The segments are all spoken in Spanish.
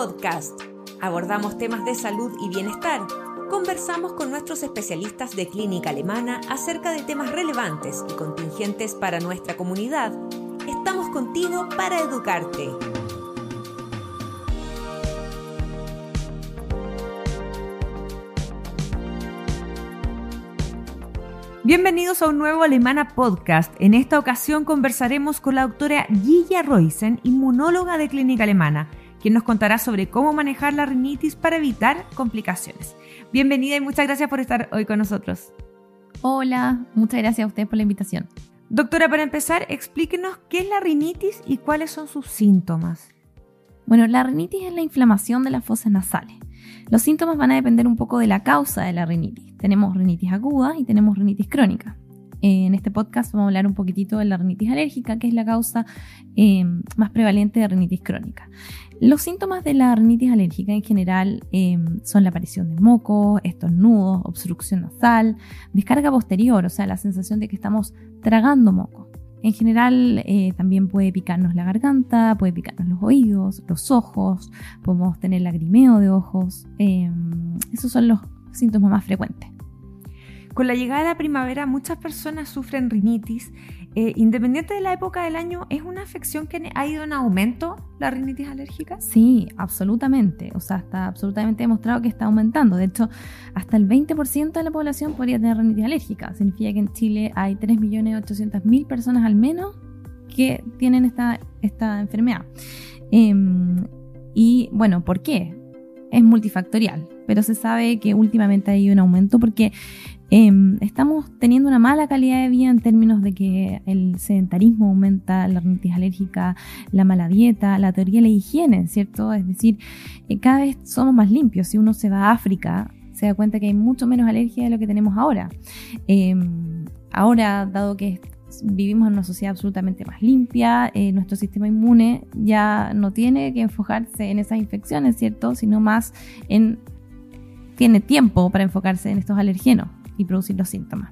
Podcast. Abordamos temas de salud y bienestar. Conversamos con nuestros especialistas de clínica alemana acerca de temas relevantes y contingentes para nuestra comunidad. Estamos contigo para educarte. Bienvenidos a un nuevo Alemana Podcast. En esta ocasión conversaremos con la doctora Gilla Roisen, inmunóloga de Clínica Alemana, quien nos contará sobre cómo manejar la rinitis para evitar complicaciones. Bienvenida y muchas gracias por estar hoy con nosotros. Hola, muchas gracias a ustedes por la invitación. Doctora, para empezar, explíquenos qué es la rinitis y cuáles son sus síntomas. Bueno, la rinitis es la inflamación de las fosas nasales. Los síntomas van a depender un poco de la causa de la rinitis. Tenemos rinitis aguda y tenemos rinitis crónica. En este podcast vamos a hablar un poquitito de la rinitis alérgica, que es la causa eh, más prevalente de rinitis crónica. Los síntomas de la rinitis alérgica en general eh, son la aparición de moco, estornudos, obstrucción nasal, descarga posterior, o sea, la sensación de que estamos tragando moco. En general eh, también puede picarnos la garganta, puede picarnos los oídos, los ojos, podemos tener lagrimeo de ojos. Esos son los síntomas más frecuentes. Con la llegada de la primavera muchas personas sufren rinitis. Eh, independiente de la época del año, ¿es una afección que ha ido en aumento la rinitis alérgica? Sí, absolutamente. O sea, está absolutamente demostrado que está aumentando. De hecho, hasta el 20% de la población podría tener rinitis alérgica. Significa que en Chile hay 3.800.000 personas al menos que tienen esta, esta enfermedad. Em, y bueno, ¿por qué? Es multifactorial, pero se sabe que últimamente hay un aumento porque Em, estamos teniendo una mala calidad de vida en términos de que el sedentarismo aumenta, la rinitis alérgica, la mala dieta, la teoría de la higiene, ¿cierto? Es decir, eh, cada vez somos más limpios. Si uno se va a África, se da cuenta que hay mucho menos alergia de lo que tenemos ahora. Em, ahora, dado que vivimos en una sociedad absolutamente más limpia, eh, nuestro sistema inmune ya no tiene que enfocarse en esas infecciones, ¿cierto? Sino más en... tiene tiempo para enfocarse en estos alergenos y producir los síntomas.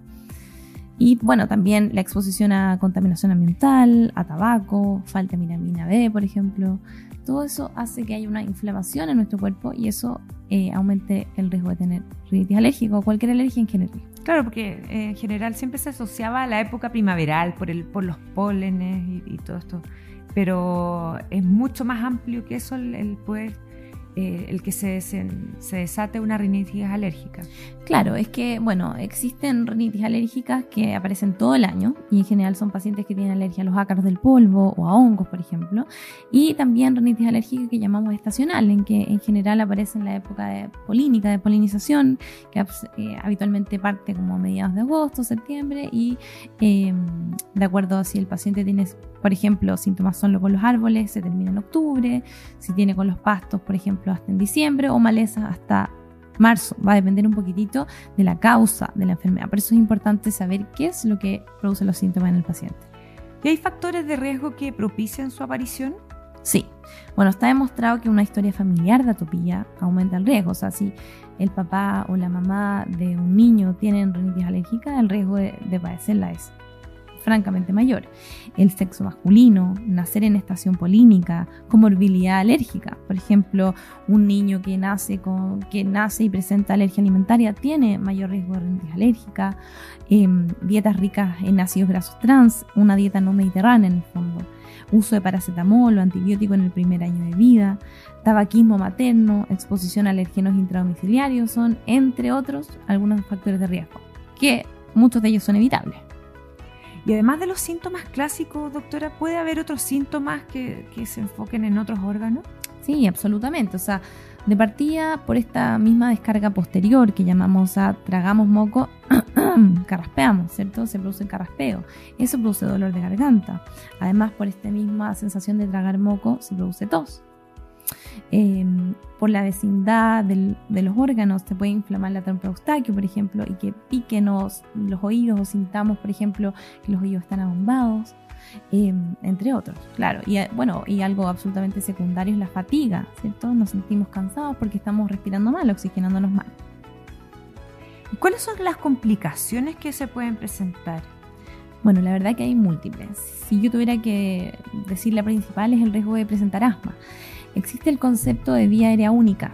Y bueno, también la exposición a contaminación ambiental, a tabaco, falta de vitamina B, por ejemplo. Todo eso hace que haya una inflamación en nuestro cuerpo y eso eh, aumente el riesgo de tener rinitis alérgica o cualquier alergia en general. Claro, porque eh, en general siempre se asociaba a la época primaveral por, el, por los pólenes y, todo esto. Pero es mucho más amplio que eso el, el poder eh, el que se, se, desate una rinitis alérgica. Claro, es que, bueno, existen rinitis alérgicas que aparecen todo el año y en general son pacientes que tienen alergia a los ácaros del polvo o a hongos, por ejemplo, y también rinitis alérgica que llamamos estacional, en que en general aparece en la época de polínica, de polinización, que eh, habitualmente parte como mediados de agosto, septiembre, y em, de acuerdo a si el paciente tiene, por ejemplo, síntomas solo con los árboles, se termina en octubre, si tiene con los pastos, por ejemplo, hasta en diciembre o maleza hasta marzo. Va a depender un poquitito de la causa de la enfermedad. Por eso es importante saber qué es lo que produce los síntomas en el paciente. ¿Y hay factores de riesgo que propician su aparición? Sí. Bueno, está demostrado que una historia familiar de atopía aumenta el riesgo. O sea, si el papá o la mamá de un niño tienen rinitis alérgica, el riesgo de, de padecerla es francamente mayor. El sexo masculino, nacer en estación polínica, comorbilidad alérgica. Por ejemplo, un niño que nace, y presenta alergia alimentaria tiene mayor riesgo de rinitis alérgica. Em, dietas ricas en ácidos grasos trans, una dieta no mediterránea en el fondo. Uso de paracetamol o antibiótico en el primer año de vida, tabaquismo materno, exposición a alergenos intradomiciliarios son, entre otros, algunos factores de riesgo, que muchos de ellos son evitables. Y además de los síntomas clásicos, doctora, ¿puede haber otros síntomas que, se enfoquen en otros órganos? Sí, absolutamente. O sea, de partida por esta misma descarga posterior que llamamos a tragamos moco, carraspeamos, ¿cierto? Se produce carraspeo. Eso produce dolor de garganta. Además, por esta misma sensación de tragar moco, se produce tos. Em, por la vecindad de los órganos, se puede inflamar la trompa eustaquio, por ejemplo, y que piquen los, oídos o sintamos, por ejemplo, que los oídos están abombados, em, entre otros, claro. Y eh, bueno, y algo absolutamente secundario es la fatiga, ¿cierto? Nos sentimos cansados porque estamos respirando mal, oxigenándonos mal. ¿Y cuáles son las complicaciones que se pueden presentar? Bueno, la verdad que hay múltiples. Si yo tuviera que decir la principal es el riesgo de presentar asma. Existe el concepto de vía aérea única.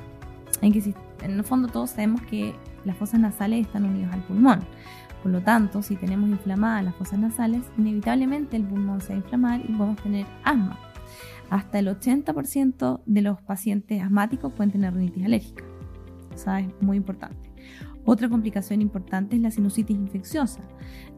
En que en el fondo todos sabemos que las fosas nasales están unidas al pulmón. Por lo tanto, si tenemos inflamadas las fosas nasales, inevitablemente el pulmón se va a inflamar y podemos tener asma. Hasta el 80% de los pacientes asmáticos pueden tener rinitis alérgica. O sea, es muy importante. Otra complicación importante es la sinusitis infecciosa.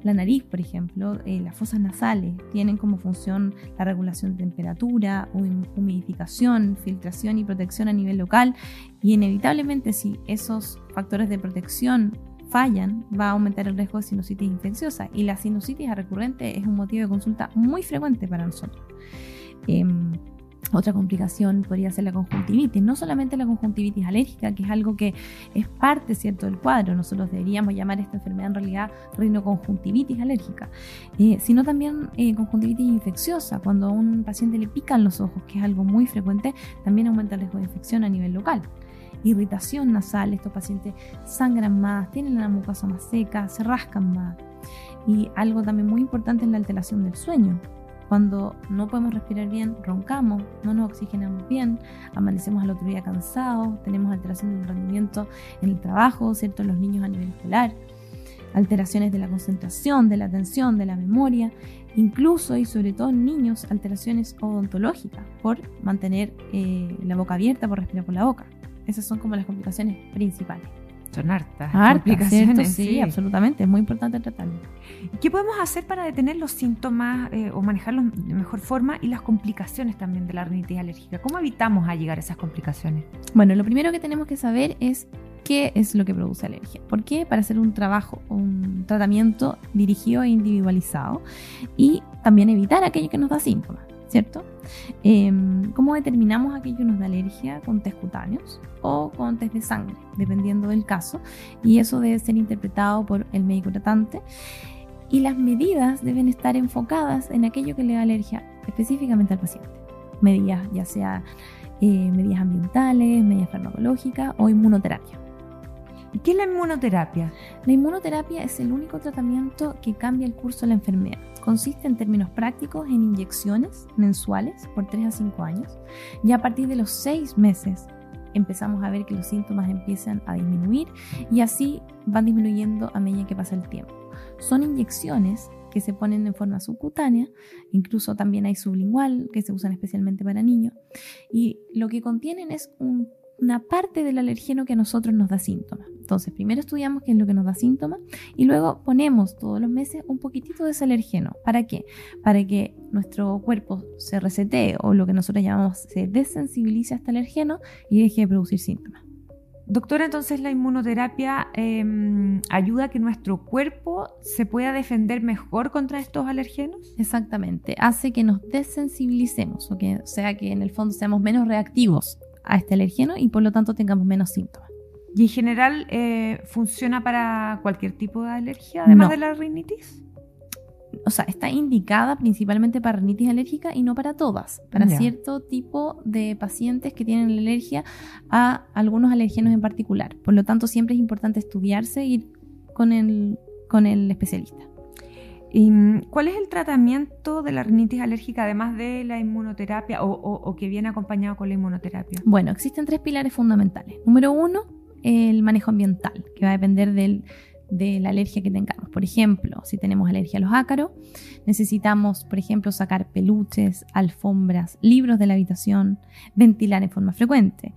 La nariz, por ejemplo, eh, las fosas nasales tienen como función la regulación de temperatura, humidificación, filtración y protección a nivel local y inevitablemente si esos factores de protección fallan, va a aumentar el riesgo de sinusitis infecciosa y la sinusitis recurrente es un motivo de consulta muy frecuente para nosotros. Em, otra complicación podría ser la conjuntivitis, no solamente la conjuntivitis alérgica, que es algo que es parte cierto del cuadro, nosotros deberíamos llamar esta enfermedad en realidad rinoconjuntivitis alérgica, eh, sino también eh, conjuntivitis infecciosa, cuando a un paciente le pican los ojos, que es algo muy frecuente, también aumenta el riesgo de infección a nivel local. Irritación nasal, estos pacientes sangran más, tienen la mucosa más seca, se rascan más. Y algo también muy importante es la alteración del sueño. Cuando no podemos respirar bien, roncamos, no nos oxigenamos bien, amanecemos al otro día cansados, tenemos alteración del rendimiento en el trabajo, ¿cierto? Los niños a nivel escolar, alteraciones de la concentración, de la atención, de la memoria, incluso y sobre todo en niños, alteraciones odontológicas por mantener eh, la boca abierta, por respirar por la boca. Esas son como las complicaciones principales. Son hartas. Hartas, Sí, absolutamente. Es muy importante tratarlo. ¿Qué podemos hacer para detener los síntomas eh, o manejarlos de mejor forma y las complicaciones también de la rinitis alérgica? ¿Cómo evitamos a llegar a esas complicaciones? Bueno, lo primero que tenemos que saber es qué es lo que produce alergia. ¿Por qué? Para hacer un trabajo, un tratamiento dirigido e individualizado y también evitar aquello que nos da síntomas. ¿Cierto? Em, ¿Cómo determinamos aquello que nos da alergia con test cutáneos o con test de sangre, dependiendo del caso? Y eso debe ser interpretado por el médico tratante. Y las medidas deben estar enfocadas en aquello que le da alergia específicamente al paciente. Medidas, ya sea eh, medidas ambientales, medidas farmacológicas o inmunoterapia. ¿Y qué es la inmunoterapia? La inmunoterapia es el único tratamiento que cambia el curso de la enfermedad. Consiste en términos prácticos en inyecciones mensuales por 3 a 5 años y a partir de los 6 meses empezamos a ver que los síntomas empiezan a disminuir y así van disminuyendo a medida que pasa el tiempo. Son inyecciones que se ponen en forma subcutánea, incluso también hay sublingual que se usan especialmente para niños y lo que contienen es un una parte del alergeno que a nosotros nos da síntomas. Entonces, primero estudiamos qué es lo que nos da síntomas y luego ponemos todos los meses un poquitito de ese alergeno. ¿Para qué? Para que nuestro cuerpo se resetee o lo que nosotros llamamos se desensibilice a este alergeno y deje de producir síntomas. Doctora, entonces la inmunoterapia em, ayuda a que nuestro cuerpo se pueda defender mejor contra estos alergenos? Exactamente, hace que nos desensibilicemos, o, que, o sea que en el fondo seamos menos reactivos a este alergeno y por lo tanto tengamos menos síntomas. ¿Y en general eh, funciona para cualquier tipo de alergia, además de la rinitis? O sea, está indicada principalmente para rinitis alérgica y no para todas, para cierto tipo de pacientes que tienen alergia a algunos alergenos en particular. Por lo tanto, siempre es importante estudiarse y ir con el, con el especialista. ¿Y mm, cuál es el tratamiento de la rinitis alérgica además de la inmunoterapia o, que viene acompañado con la inmunoterapia? Bueno, existen tres pilares fundamentales. Número uno, el manejo ambiental, que va a depender de la alergia que tengamos. Por ejemplo, si tenemos alergia a los ácaros, necesitamos, por ejemplo, sacar peluches, alfombras, libros de la habitación, ventilar en forma frecuente.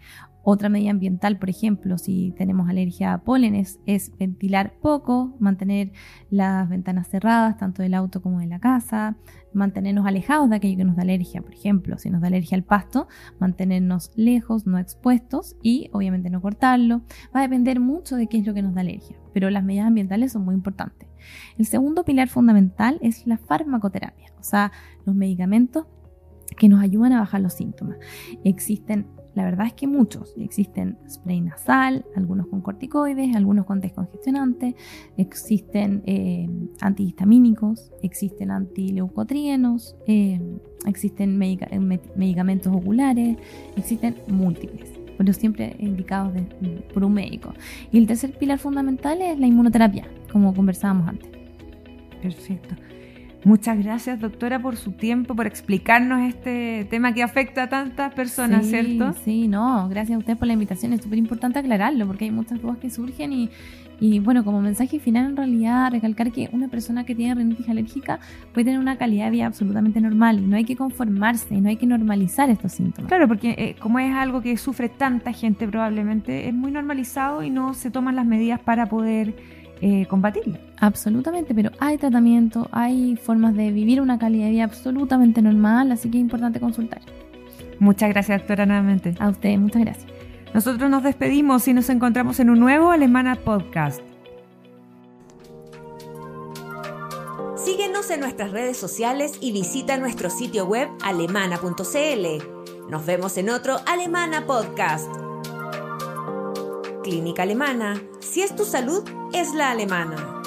Otra medida ambiental, por ejemplo, si tenemos alergia a pólenes, es ventilar poco, mantener las ventanas cerradas, tanto del auto como de la casa, mantenernos alejados de aquello que nos da alergia, por ejemplo, si nos da alergia al pasto, mantenernos lejos, no expuestos y obviamente no cortarlo. Va a depender mucho de qué es lo que nos da alergia, pero las medidas ambientales son muy importantes. El segundo pilar fundamental es la farmacoterapia, o sea, los medicamentos que nos ayudan a bajar los síntomas. Existen la verdad es que muchos. Existen spray nasal, algunos con corticoides, algunos con descongestionantes, existen eh, antihistamínicos, existen antileucotrienos, eh, existen eh, medicamentos oculares, existen múltiples, pero siempre indicados por un médico. Y el tercer pilar fundamental es la inmunoterapia, como conversábamos antes. Perfecto. Muchas gracias, doctora, por su tiempo, por explicarnos este tema que afecta a tantas personas, ¿cierto? Sí, no, gracias a usted por la invitación. Es súper importante aclararlo porque hay muchas dudas que surgen y, y, bueno, como mensaje final, en realidad, recalcar que una persona que tiene rinitis alérgica puede tener una calidad de vida absolutamente normal y no hay que conformarse y no hay que normalizar estos síntomas. Claro, porque eh, como es algo que sufre tanta gente, probablemente es muy normalizado y no se toman las medidas para poder eh, combatirlo. Absolutamente, pero hay tratamiento, hay formas de vivir una calidad de vida absolutamente normal, así que es importante consultar. Muchas gracias, doctora, nuevamente. A usted, muchas gracias. Nosotros nos despedimos y nos encontramos en un nuevo Alemana Podcast. Síguenos en nuestras redes sociales y visita nuestro sitio web alemana.cl. Nos vemos en otro Alemana Podcast. Clínica Alemana. Si es tu salud, es la alemana.